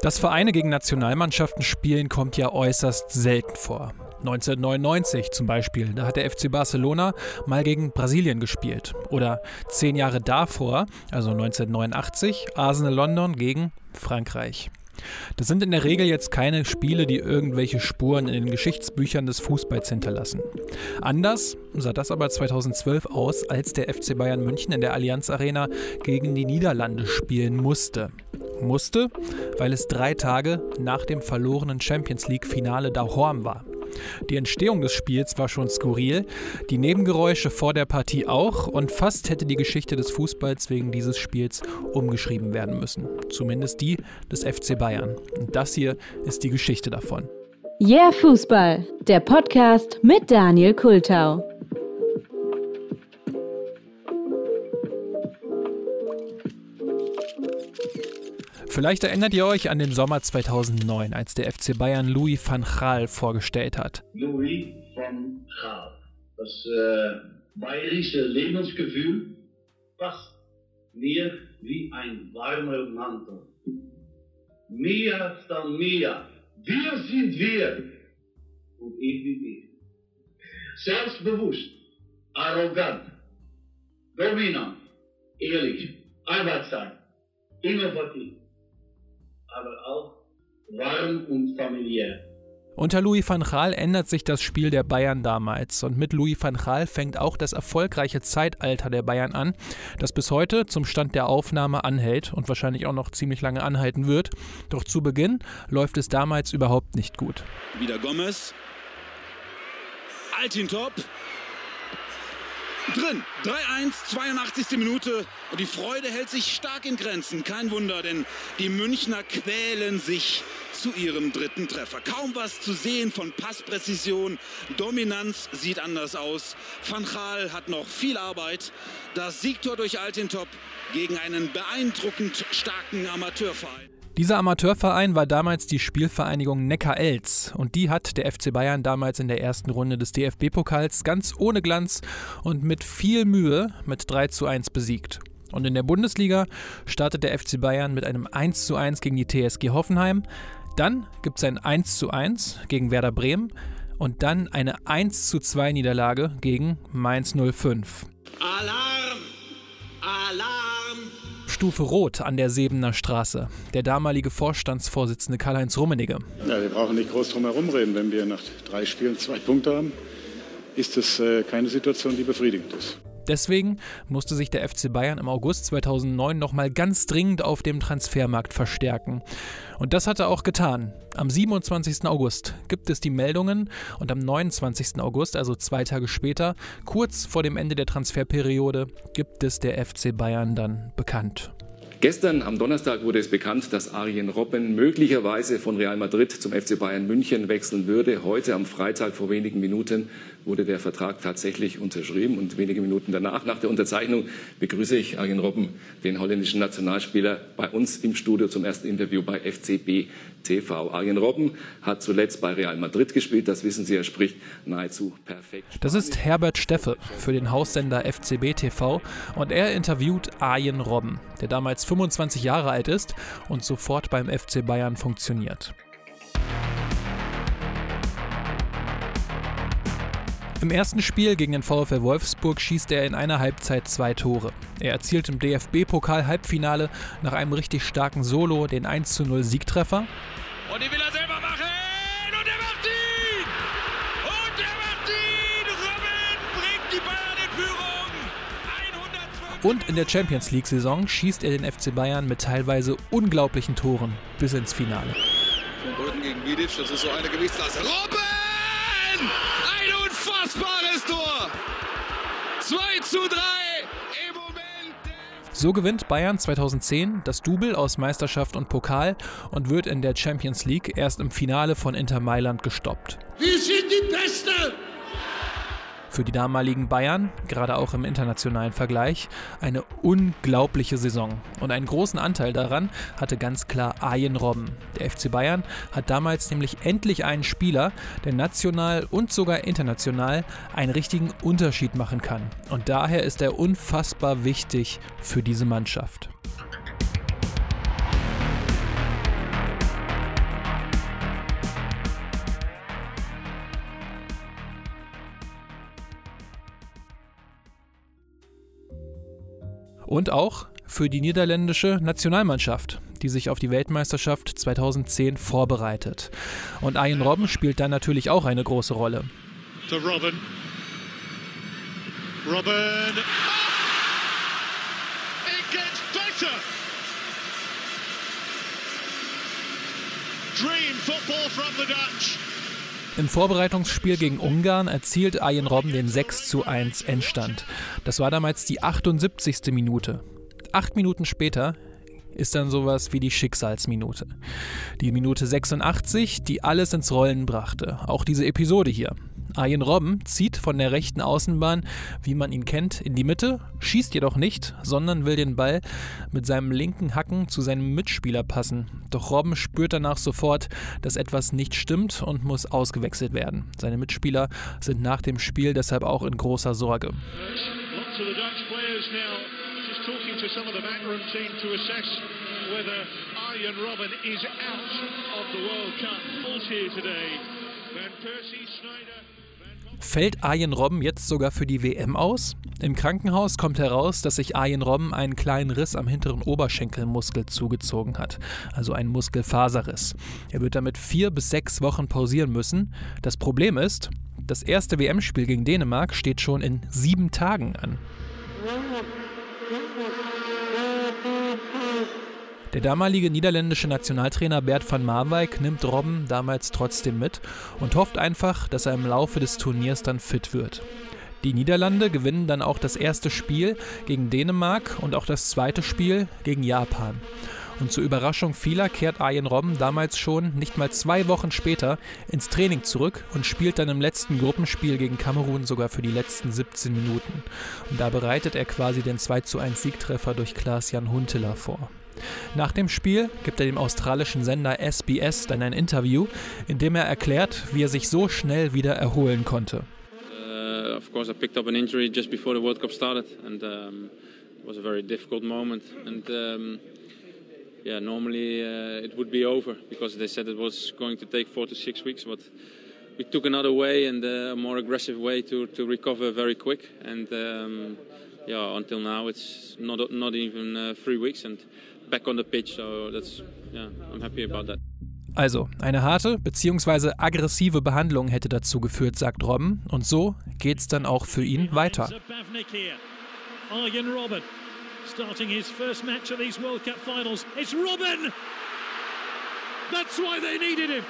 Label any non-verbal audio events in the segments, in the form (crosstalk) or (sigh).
Dass Vereine gegen Nationalmannschaften spielen, kommt ja äußerst selten vor. 1999 zum Beispiel, da hat der FC Barcelona mal gegen Brasilien gespielt. Oder zehn Jahre davor, also 1989, Arsenal London gegen Frankreich. Das sind in der Regel jetzt keine Spiele, die irgendwelche Spuren in den Geschichtsbüchern des Fußballs hinterlassen. Anders sah das aber 2012 aus, als der FC Bayern München in der Allianz Arena gegen die Niederlande spielen musste. Musste, weil es drei Tage nach dem verlorenen Champions League-Finale Horm war. Die Entstehung des Spiels war schon skurril, die Nebengeräusche vor der Partie auch und fast hätte die Geschichte des Fußballs wegen dieses Spiels umgeschrieben werden müssen. Zumindest die des FC Bayern. Und das hier ist die Geschichte davon. Yeah Fußball, der Podcast mit Daniel Kultau. Vielleicht erinnert ihr euch an den Sommer 2009, als der FC Bayern Louis van Gaal vorgestellt hat. Louis van Gaal. Das äh, bayerische Lebensgefühl passt mir wie ein warmer Mantel. Mehr dann mehr. Wir sind wir. Und ich bin ich. Selbstbewusst, arrogant, dominant, ehrlich, arbeitsam, innovativ aber auch warm und familiär. Unter Louis van Gaal ändert sich das Spiel der Bayern damals und mit Louis van Gaal fängt auch das erfolgreiche Zeitalter der Bayern an, das bis heute zum Stand der Aufnahme anhält und wahrscheinlich auch noch ziemlich lange anhalten wird. Doch zu Beginn läuft es damals überhaupt nicht gut. Wieder Gomez. Altintop. Drin. 3-1, 82. Minute. Und die Freude hält sich stark in Grenzen. Kein Wunder, denn die Münchner quälen sich zu ihrem dritten Treffer. Kaum was zu sehen von Passpräzision. Dominanz sieht anders aus. Van Gaal hat noch viel Arbeit. Das Siegtor durch Altintop gegen einen beeindruckend starken Amateurverein. Dieser Amateurverein war damals die Spielvereinigung Neckar-Elz und die hat der FC Bayern damals in der ersten Runde des DFB-Pokals ganz ohne Glanz und mit viel Mühe mit 3 zu 1 besiegt. Und in der Bundesliga startet der FC Bayern mit einem 1 zu 1 gegen die TSG Hoffenheim. Dann gibt es ein 1 zu 1 gegen Werder Bremen und dann eine 1 zu 2 Niederlage gegen Mainz 05. Alarm! Alarm! Stufe Rot an der Sebener Straße. Der damalige Vorstandsvorsitzende Karl-Heinz Rummenigge. Ja, wir brauchen nicht groß drum herum reden. Wenn wir nach drei Spielen zwei Punkte haben, ist es äh, keine Situation, die befriedigend ist. Deswegen musste sich der FC Bayern im August 2009 nochmal ganz dringend auf dem Transfermarkt verstärken. Und das hat er auch getan. Am 27. August gibt es die Meldungen und am 29. August, also zwei Tage später, kurz vor dem Ende der Transferperiode, gibt es der FC Bayern dann bekannt. Gestern am Donnerstag wurde es bekannt, dass Arjen Robben möglicherweise von Real Madrid zum FC Bayern München wechseln würde. Heute am Freitag vor wenigen Minuten wurde der Vertrag tatsächlich unterschrieben und wenige Minuten danach, nach der Unterzeichnung, begrüße ich Arjen Robben, den holländischen Nationalspieler, bei uns im Studio zum ersten Interview bei FCB TV. Arjen Robben hat zuletzt bei Real Madrid gespielt, das wissen Sie, er spricht nahezu perfekt. Das ist Herbert Steffe für den Haussender FCB TV und er interviewt Arjen Robben, der damals 25 Jahre alt ist und sofort beim FC Bayern funktioniert. Im ersten Spiel gegen den VfL Wolfsburg schießt er in einer Halbzeit zwei Tore. Er erzielt im DFB-Pokal-Halbfinale nach einem richtig starken Solo den 1:0 Siegtreffer. Und die will er selber machen! Und er macht ihn! Und er macht ihn! Robin bringt die Bayern in Führung! 112 Und in der Champions League-Saison schießt er den FC Bayern mit teilweise unglaublichen Toren bis ins Finale. Und Brücken gegen Vidic, das ist so eine Gewichtsklasse. Robin! Zu 3 im Moment. So gewinnt Bayern 2010 das Double aus Meisterschaft und Pokal und wird in der Champions League erst im Finale von Inter Mailand gestoppt. Wir sind die Beste! Für die damaligen Bayern, gerade auch im internationalen Vergleich, eine unglaubliche Saison. Und einen großen Anteil daran hatte ganz klar Arjen Robben. Der FC Bayern hat damals nämlich endlich einen Spieler, der national und sogar international einen richtigen Unterschied machen kann. Und daher ist er unfassbar wichtig für diese Mannschaft. Und auch für die niederländische Nationalmannschaft, die sich auf die Weltmeisterschaft 2010 vorbereitet. Und Arjen Robben spielt dann natürlich auch eine große Rolle. To Robben. Robben. It gets better. Dream football from the Dutch. Im Vorbereitungsspiel gegen Ungarn erzielt Arjen Robben den 6 zu 1 Endstand. Das war damals die 78. Minute. Acht Minuten später ist dann sowas wie die Schicksalsminute. Die Minute 86, die alles ins Rollen brachte. Auch diese Episode hier. Arjen Robben zieht von der rechten Außenbahn, wie man ihn kennt, in die Mitte, schießt jedoch nicht, sondern will den Ball mit seinem linken Hacken zu seinem Mitspieler passen. Doch Robben spürt danach sofort, dass etwas nicht stimmt und muss ausgewechselt werden. Seine Mitspieler sind nach dem Spiel deshalb auch in großer Sorge. Robben is out of the World Cup. Falls here today. Van Persie, Schneider. Fällt Arjen Robben jetzt sogar für die WM aus? Im Krankenhaus kommt heraus, dass sich Arjen Robben einen kleinen Riss am hinteren Oberschenkelmuskel zugezogen hat, also einen Muskelfaserriss. Er wird damit vier bis sechs Wochen pausieren müssen. Das Problem ist, das erste WM-Spiel gegen Dänemark steht schon in sieben Tagen an. Der damalige niederländische Nationaltrainer Bert van Marwijk nimmt Robben damals trotzdem mit und hofft einfach, dass er im Laufe des Turniers dann fit wird. Die Niederlande gewinnen dann auch das erste Spiel gegen Dänemark und auch das zweite Spiel gegen Japan. Und zur Überraschung vieler kehrt Arjen Robben damals schon nicht mal zwei Wochen später ins Training zurück und spielt dann im letzten Gruppenspiel gegen Kamerun sogar für die letzten 17 Minuten. Und da bereitet er quasi den 2 zu 1 Siegtreffer durch Klaas-Jan Huntelaar vor. Nach dem Spiel gibt er dem australischen Sender SBS dann ein Interview, in dem er erklärt, wie er sich so schnell wieder erholen konnte. Uh, of course, I picked up an injury just before the World Cup started, and um, it was a very difficult moment. And um, yeah, normally uh, it would be over because they said it was going to take four to six weeks, but we took another way and uh, a more aggressive way to, to recover very quick. And um, yeah, until now it's not not even uh, three weeks and back on the pitch. So that's yeah, I'm happy about that. Also, eine harte bzw. aggressive Behandlung hätte dazu geführt, sagt Robben. Und so geht's dann auch für ihn weiter. Starting his first match of these World Cup finals. It's Robben! That's why they needed him.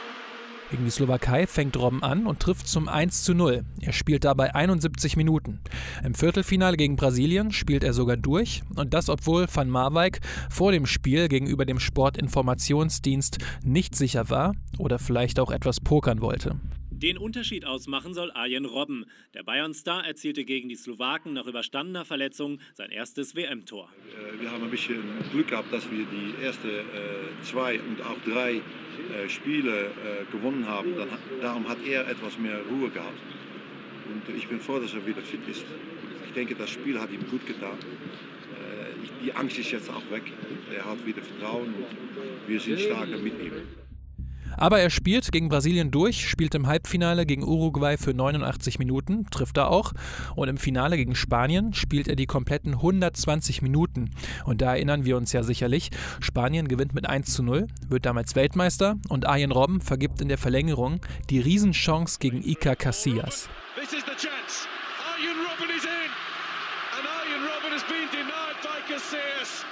Gegen die Slowakei fängt Robben an und trifft zum 1 zu 0. Er spielt dabei 71 Minuten. Im Viertelfinale gegen Brasilien spielt er sogar durch und das, obwohl Van Marwijk vor dem Spiel gegenüber dem Sportinformationsdienst nicht sicher war oder vielleicht auch etwas pokern wollte. Den Unterschied ausmachen soll Arjen Robben. Der Bayern-Star erzielte gegen die Slowaken nach überstandener Verletzung sein erstes WM-Tor. Äh, Wir haben ein bisschen Glück gehabt, dass wir die ersten äh, zwei und auch drei äh, Spiele gewonnen haben. Darum hat er etwas mehr Ruhe gehabt. Und ich bin froh, dass er wieder fit ist. Ich denke, das Spiel hat ihm gut getan. Die Angst ist jetzt auch weg. Er hat wieder Vertrauen und wir sind stärker mit ihm. Aber er spielt gegen Brasilien durch, spielt im Halbfinale gegen Uruguay für 89 Minuten, trifft er auch. Und im Finale gegen Spanien spielt er die kompletten 120 Minuten. Und da erinnern wir uns ja sicherlich, Spanien gewinnt mit 1 zu 0, wird damals Weltmeister und Arjen Robben vergibt in der Verlängerung die Riesenchance gegen Iker Casillas. This is the chance. Arjen Robben is in. And Arjen Robben has been denied by Casillas.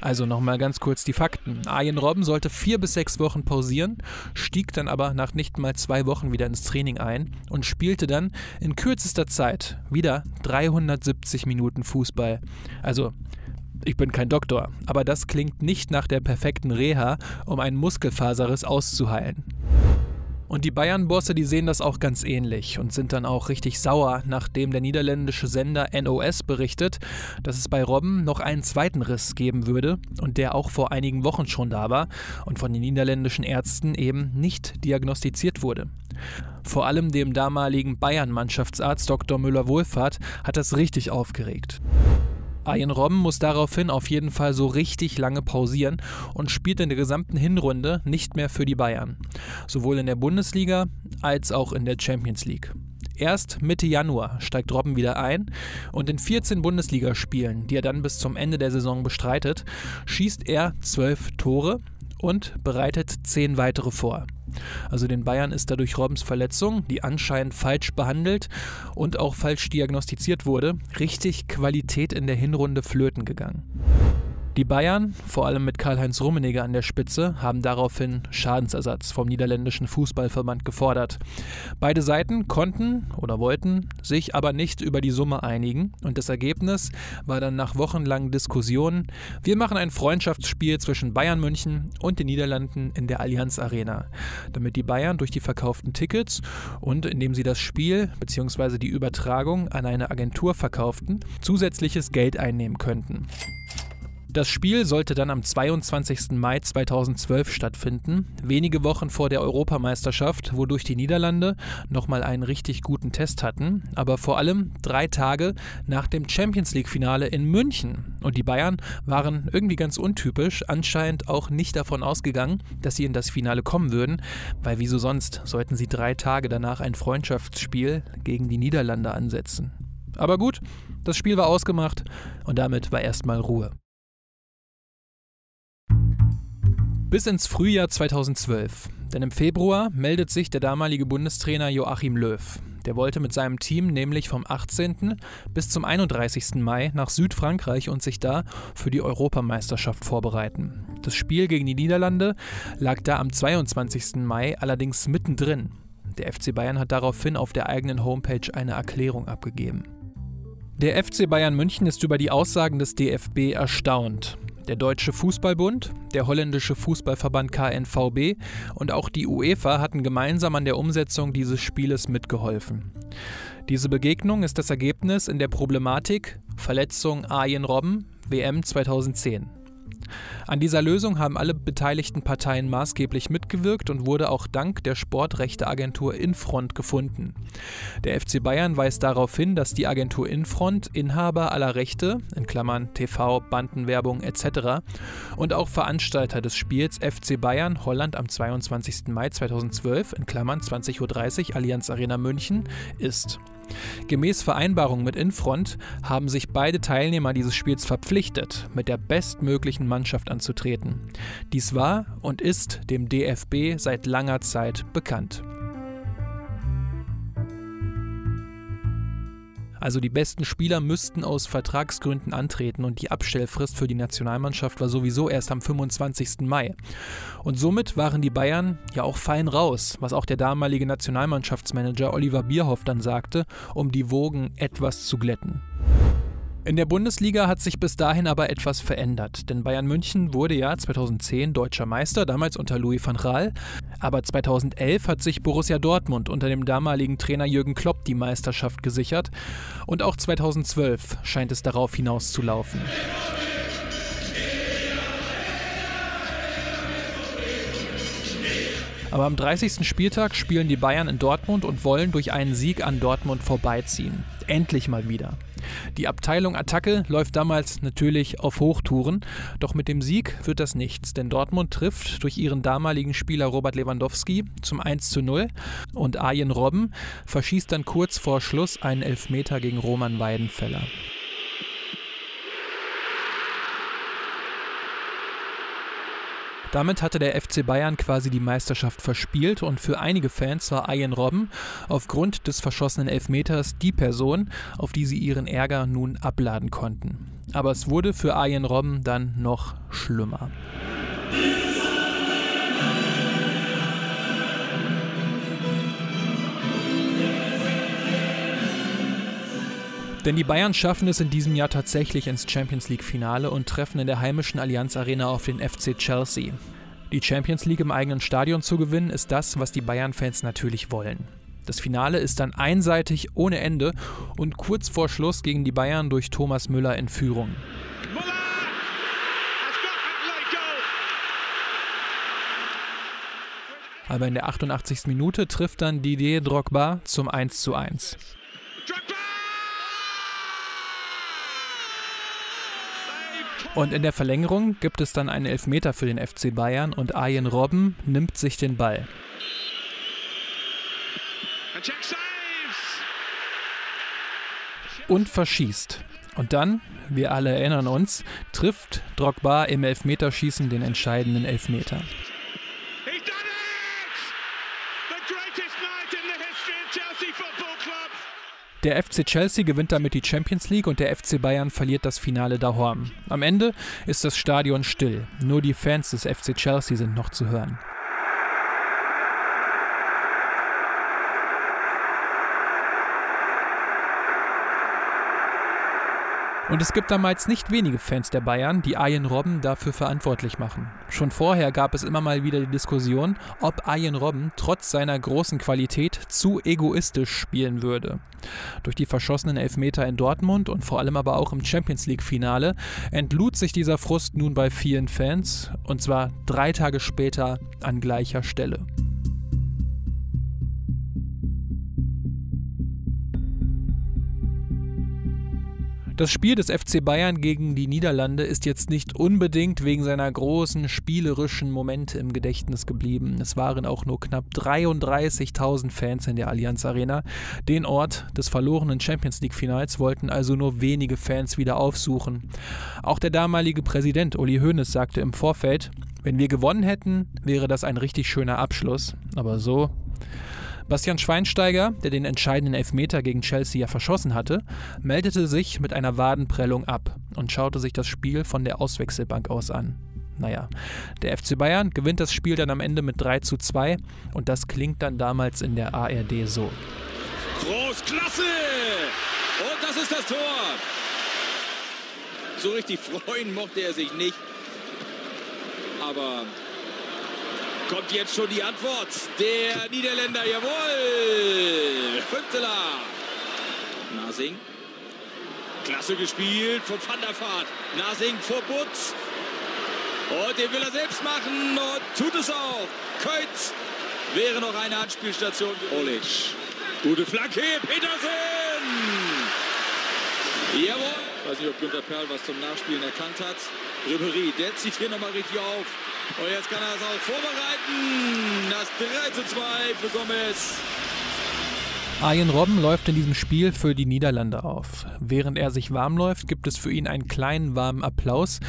Also nochmal ganz kurz die Fakten. Arjen Robben sollte vier bis sechs Wochen pausieren, stieg dann aber nach nicht mal zwei Wochen wieder ins Training ein und spielte dann in kürzester Zeit wieder 370 Minuten Fußball. Also ich bin kein Doktor, aber das klingt nicht nach der perfekten Reha, um einen Muskelfaserriss auszuheilen. Und die Bayern-Bosse, die sehen das auch ganz ähnlich und sind dann auch richtig sauer, nachdem der niederländische Sender NOS berichtet, dass es bei Robben noch einen zweiten Riss geben würde und der auch vor einigen Wochen schon da war und von den niederländischen Ärzten eben nicht diagnostiziert wurde. Vor allem dem damaligen Bayern-Mannschaftsarzt Dr. Müller-Wohlfahrt hat das richtig aufgeregt. Arjen Robben muss daraufhin auf jeden Fall so richtig lange pausieren und spielt in der gesamten Hinrunde nicht mehr für die Bayern. Sowohl in der Bundesliga als auch in der Champions League. Erst Mitte Januar steigt Robben wieder ein und in 14 Bundesligaspielen, die er dann bis zum Ende der Saison bestreitet, schießt er 12 Tore und bereitet 10 weitere vor. Also den Bayern ist dadurch Robbens Verletzung, die anscheinend falsch behandelt und auch falsch diagnostiziert wurde, richtig Qualität in der Hinrunde flöten gegangen. Die Bayern, vor allem mit Karl-Heinz Rummenigge an der Spitze, haben daraufhin Schadensersatz vom niederländischen Fußballverband gefordert. Beide Seiten konnten oder wollten sich aber nicht über die Summe einigen und das Ergebnis war dann nach wochenlangen Diskussionen, wir machen ein Freundschaftsspiel zwischen Bayern München und den Niederlanden in der Allianz Arena, damit die Bayern durch die verkauften Tickets und indem sie das Spiel bzw. die Übertragung an eine Agentur verkauften, zusätzliches Geld einnehmen könnten. Das Spiel sollte dann am 22. Mai 2012 stattfinden, wenige Wochen vor der Europameisterschaft, wodurch die Niederlande nochmal einen richtig guten Test hatten, aber vor allem drei Tage nach dem Champions League-Finale in München. Und die Bayern waren irgendwie ganz untypisch, anscheinend auch nicht davon ausgegangen, dass sie in das Finale kommen würden, weil wieso sonst sollten sie drei Tage danach ein Freundschaftsspiel gegen die Niederlande ansetzen. Aber gut, das Spiel war ausgemacht und damit war erstmal Ruhe. Bis ins Frühjahr 2012. Denn im Februar meldet sich der damalige Bundestrainer Joachim Löw. Der wollte mit seinem Team nämlich vom 18. bis zum 31. Mai nach Südfrankreich und sich da für die Europameisterschaft vorbereiten. Das Spiel gegen die Niederlande lag da am 22. Mai allerdings mittendrin. Der FC Bayern hat daraufhin auf der eigenen Homepage eine Erklärung abgegeben. Der FC Bayern München ist über die Aussagen des DFB erstaunt. Der Deutsche Fußballbund, der holländische Fußballverband KNVB und auch die UEFA hatten gemeinsam an der Umsetzung dieses Spieles mitgeholfen. Diese Begegnung ist das Ergebnis in der Problematik Verletzung Arjen Robben, WM 2010. An dieser Lösung haben alle beteiligten Parteien maßgeblich mitgewirkt und wurde auch dank der Sportrechteagentur Infront gefunden. Der FC Bayern weist darauf hin, dass die Agentur Infront Inhaber aller Rechte, in Klammern TV, Bandenwerbung etc. und auch Veranstalter des Spiels FC Bayern Holland am 22. Mai 2012, in Klammern 20.30 Uhr Allianz Arena München, ist. Gemäß Vereinbarung mit Infront haben sich beide Teilnehmer dieses Spiels verpflichtet, mit der bestmöglichen Mannschaft anzutreten. Dies war und ist dem DFB seit langer Zeit bekannt. Also die besten Spieler müssten aus Vertragsgründen antreten und die Abstellfrist für die Nationalmannschaft war sowieso erst am 25. Mai. Und somit waren die Bayern ja auch fein raus, was auch der damalige Nationalmannschaftsmanager Oliver Bierhoff dann sagte, um die Wogen etwas zu glätten. In der Bundesliga hat sich bis dahin aber etwas verändert, denn Bayern München wurde ja 2010 deutscher Meister, damals unter Louis van Gaal, aber 2011 hat sich Borussia Dortmund unter dem damaligen Trainer Jürgen Klopp die Meisterschaft gesichert und auch 2012 scheint es darauf hinauszulaufen. Aber am 30. Spieltag spielen die Bayern in Dortmund und wollen durch einen Sieg an Dortmund vorbeiziehen. Endlich mal wieder. Die Abteilung Attacke läuft damals natürlich auf Hochtouren, doch mit dem Sieg wird das nichts, denn Dortmund trifft durch ihren damaligen Spieler Robert Lewandowski zum 1 zu 0 und Arjen Robben verschießt dann kurz vor Schluss einen Elfmeter gegen Roman Weidenfeller. Damit hatte der FC Bayern quasi die Meisterschaft verspielt und für einige Fans war Ian Robben aufgrund des verschossenen Elfmeters die Person, auf die sie ihren Ärger nun abladen konnten. Aber es wurde für Ian Robben dann noch schlimmer. Denn die Bayern schaffen es in diesem Jahr tatsächlich ins Champions League-Finale und treffen in der heimischen Allianz Arena auf den FC Chelsea. Die Champions League im eigenen Stadion zu gewinnen, ist das, was die Bayern-Fans natürlich wollen. Das Finale ist dann einseitig ohne Ende und kurz vor Schluss gegen die Bayern durch Thomas Müller in Führung. Aber in der 88. Minute trifft dann Didier Drogba zum 1:1. Und in der Verlängerung gibt es dann einen Elfmeter für den FC Bayern und Arjen Robben nimmt sich den Ball. Und verschießt. Und dann, wir alle erinnern uns, trifft Drogba im Elfmeterschießen den entscheidenden Elfmeter. Der FC Chelsea gewinnt damit die Champions League und der FC Bayern verliert das Finale daheim. Am Ende ist das Stadion still. Nur die Fans des FC Chelsea sind noch zu hören. Und es gibt damals nicht wenige Fans der Bayern, die Arjen Robben dafür verantwortlich machen. Schon vorher gab es immer mal wieder die Diskussion, ob Arjen Robben trotz seiner großen Qualität zu egoistisch spielen würde. Durch die verschossenen Elfmeter in Dortmund und vor allem aber auch im Champions League-Finale entlud sich dieser Frust nun bei vielen Fans, und zwar drei Tage später an gleicher Stelle. Das Spiel des FC Bayern gegen die Niederlande ist jetzt nicht unbedingt wegen seiner großen spielerischen Momente im Gedächtnis geblieben. Es waren auch nur knapp 33.000 Fans in der Allianz Arena. Den Ort des verlorenen Champions League Finals wollten also nur wenige Fans wieder aufsuchen. Auch der damalige Präsident Uli Hoeneß sagte im Vorfeld, wenn wir gewonnen hätten, wäre das ein richtig schöner Abschluss. Aber so Bastian Schweinsteiger, der den entscheidenden Elfmeter gegen Chelsea ja verschossen hatte, meldete sich mit einer Wadenprellung ab und schaute sich das Spiel von der Auswechselbank aus an. Naja, der FC Bayern gewinnt das Spiel dann am Ende mit 3 zu 2 und das klingt dann damals in der ARD so. Großklasse! Und das ist das Tor! So richtig freuen mochte er sich nicht. Aber Kommt jetzt schon die Antwort der Niederländer. Jawohl! Hüptela. Nasing. Klasse gespielt von Van der Vaart. Nasing vor Butz. Und den will er selbst machen und tut es auch. Keutz wäre noch eine Anspielstation. Olic. Gute Flanke. Petersen. Jawohl. Ich weiß nicht, ob Günter Perl was zum Nachspielen erkannt hat. Ribery, der zieht hier nochmal richtig auf. Und jetzt kann er es auch vorbereiten. Das 3 zu 2 für Gomez. Arjen Robben läuft in diesem Spiel für die Niederlande auf. Während er sich warm läuft, gibt es für ihn einen kleinen warmen Applaus,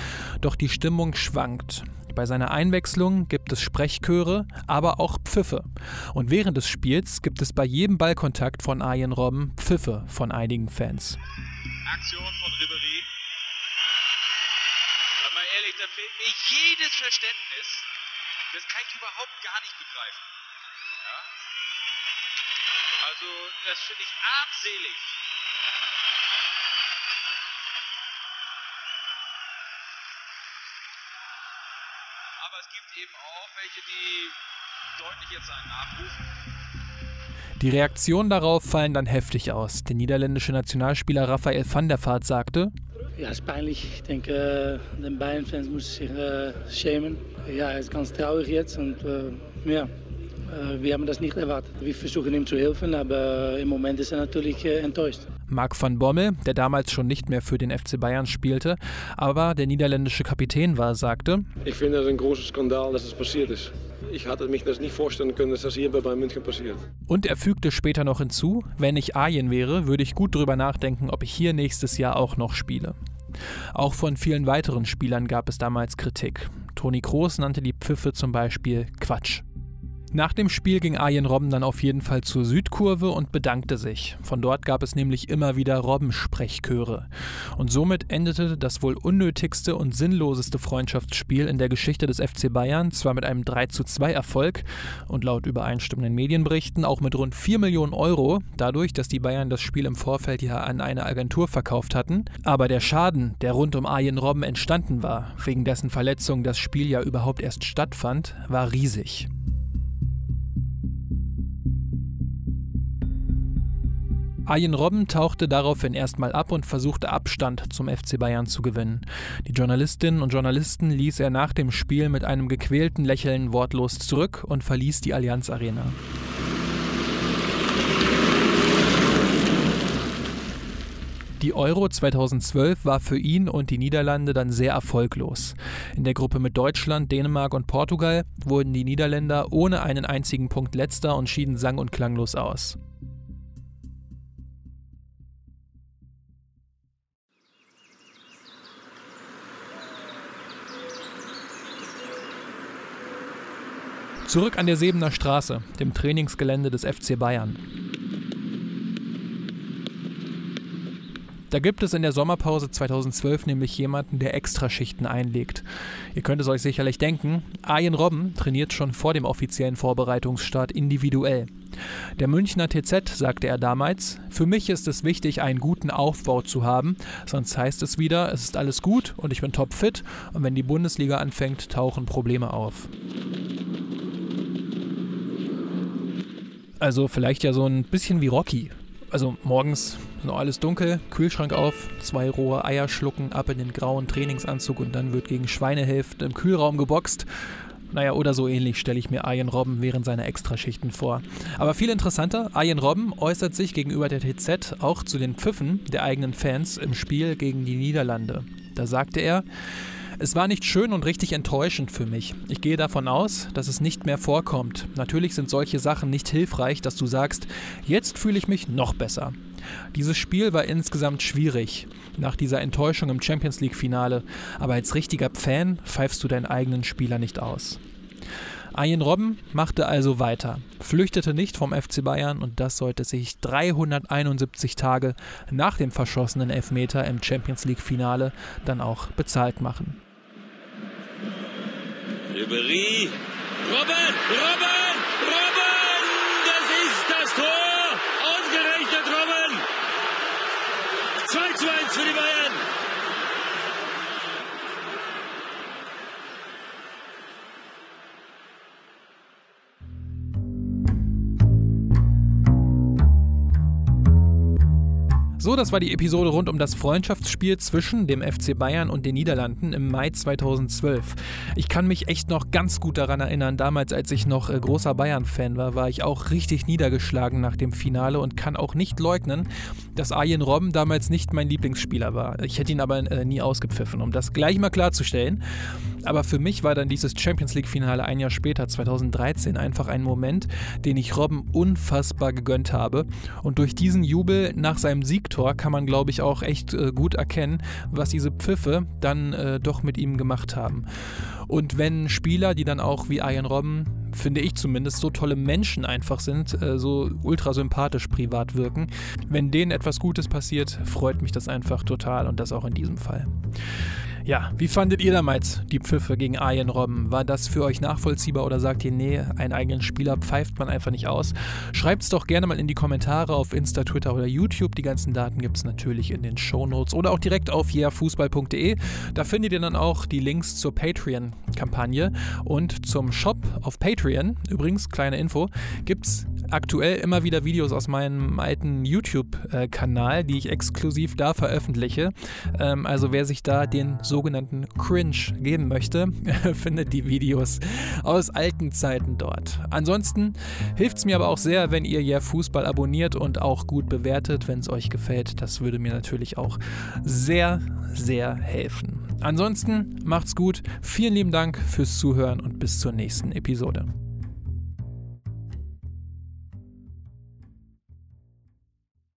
doch die Stimmung schwankt. Bei seiner Einwechslung gibt es Sprechchöre, aber auch Pfiffe. Und während des Spiels gibt es bei jedem Ballkontakt von Arjen Robben Pfiffe von einigen Fans. Aktion von Ribery da fehlt mir jedes Verständnis. Das kann ich überhaupt gar nicht begreifen. Ja? Also, das finde ich armselig. Aber es gibt eben auch welche, die deutlich jetzt einen nachrufen. Die Reaktionen darauf fallen dann heftig aus. Der niederländische Nationalspieler Raphael van der Vaart sagte, ja, ist peinlich. Ich denke, äh, den Bayern-Fans müssen sich äh, schämen. Ja, er ist ganz traurig jetzt äh, ja, wir haben das nicht erwartet. Wir versuchen ihm zu helfen, aber im Moment ist er natürlich äh, enttäuscht. Marc van Bommel, der damals schon nicht mehr für den FC Bayern spielte, aber der niederländische Kapitän war, sagte: Ich finde es ein großer Skandal, dass es passiert ist. Ich hatte mich das nicht vorstellen können, dass das hier bei Bayern München passiert. Und er fügte später noch hinzu: Wenn ich Arjen wäre, würde ich gut drüber nachdenken, ob ich hier nächstes Jahr auch noch spiele. Auch von vielen weiteren Spielern gab es damals Kritik. Toni Kroos nannte die Pfiffe zum Beispiel Quatsch. Nach dem Spiel ging Arjen Robben dann auf jeden Fall zur Südkurve und bedankte sich. Von dort gab es nämlich immer wieder Robben-Sprechchöre. Und somit endete das wohl unnötigste und sinnloseste Freundschaftsspiel in der Geschichte des FC Bayern, zwar mit einem 3:2 Erfolg und laut übereinstimmenden Medienberichten auch mit rund 4 Millionen Euro, dadurch, dass die Bayern das Spiel im Vorfeld ja an eine Agentur verkauft hatten. Aber der Schaden, der rund um Arjen Robben entstanden war, wegen dessen Verletzung das Spiel ja überhaupt erst stattfand, war riesig. Arjen Robben tauchte daraufhin erstmal ab und versuchte Abstand zum FC Bayern zu gewinnen. Die Journalistinnen und Journalisten ließ er nach dem Spiel mit einem gequälten Lächeln wortlos zurück und verließ die Allianz Arena. Die Euro 2012 war für ihn und die Niederlande dann sehr erfolglos. In der Gruppe mit Deutschland, Dänemark und Portugal wurden die Niederländer ohne einen einzigen Punkt letzter und schieden sang- und klanglos aus. Zurück an der Sebener Straße, dem Trainingsgelände des FC Bayern. Da gibt es in der Sommerpause 2012 nämlich jemanden, der Extraschichten einlegt. Ihr könnt es euch sicherlich denken, Arjen Robben trainiert schon vor dem offiziellen Vorbereitungsstart individuell. Der Münchner TZ sagte er damals, für mich ist es wichtig, einen guten Aufbau zu haben, sonst heißt es wieder, es ist alles gut und ich bin topfit und wenn die Bundesliga anfängt, tauchen Probleme auf. Also vielleicht ja so ein bisschen wie Rocky. Also morgens noch alles dunkel, Kühlschrank auf, zwei rohe Eier schlucken, ab in den grauen Trainingsanzug und dann wird gegen Schweinehälfte im Kühlraum geboxt. Naja, oder so ähnlich stelle ich mir Arjen Robben während seiner Extraschichten vor. Aber viel interessanter, Arjen Robben äußert sich gegenüber der TZ auch zu den Pfiffen der eigenen Fans im Spiel gegen die Niederlande. Da sagte er, es war nicht schön und richtig enttäuschend für mich. Ich gehe davon aus, dass es nicht mehr vorkommt. Natürlich sind solche Sachen nicht hilfreich, dass du sagst, jetzt fühle ich mich noch besser. Dieses Spiel war insgesamt schwierig, nach dieser Enttäuschung im Champions League-Finale, aber als richtiger Fan pfeifst du deinen eigenen Spieler nicht aus. Arjen Robben machte also weiter, flüchtete nicht vom FC Bayern und das sollte sich 371 Tage nach dem verschossenen Elfmeter im Champions League-Finale dann auch bezahlt machen. Ribery. Robben! Robben! Robben! Das ist das Tor! Ausgerechnet Robben! 2 zu 1 für die Bayern! So, das war die Episode rund um das Freundschaftsspiel zwischen dem FC Bayern und den Niederlanden im Mai 2012. Ich kann mich echt noch ganz gut daran erinnern, damals als ich noch äh, großer Bayern-Fan war, war ich auch richtig niedergeschlagen nach dem Finale und kann auch nicht leugnen, dass Arjen Robben damals nicht mein Lieblingsspieler war. Ich hätte ihn aber äh, nie ausgepfiffen, um das gleich mal klarzustellen. Aber für mich war dann dieses Champions League-Finale ein Jahr später, 2013, einfach ein Moment, den ich Robben unfassbar gegönnt habe. Und durch diesen Jubel nach seinem Siegtor kann man, glaube ich, auch echt äh, gut erkennen, was diese Pfiffe dann äh, doch mit ihm gemacht haben. Und wenn Spieler, die dann auch wie Ian Robben, finde ich zumindest, so tolle Menschen einfach sind, äh, so ultra sympathisch privat wirken, wenn denen etwas Gutes passiert, freut mich das einfach total und das auch in diesem Fall. Ja, wie fandet ihr damals die Pfiffe gegen Arjen Robben? War das für euch nachvollziehbar oder sagt ihr, nee, einen eigenen Spieler pfeift man einfach nicht aus? Schreibt es doch gerne mal in die Kommentare auf Insta, Twitter oder YouTube. Die ganzen Daten gibt es natürlich in den Show Notes oder auch direkt auf yeahfußball.de. Da findet ihr dann auch die Links zur Patreon-Kampagne und zum Shop auf Patreon. Übrigens, kleine Info, gibt es aktuell immer wieder Videos aus meinem alten YouTube-Kanal, die ich exklusiv da veröffentliche. Ähm, also wer sich da den sogenannten Cringe geben möchte, (laughs) findet die Videos aus alten Zeiten dort. Ansonsten hilft es mir aber auch sehr, wenn ihr ja Fußball abonniert und auch gut bewertet, wenn es euch gefällt. Das würde mir natürlich auch sehr, sehr helfen. Ansonsten macht's gut. Vielen lieben Dank fürs Zuhören und bis zur nächsten Episode.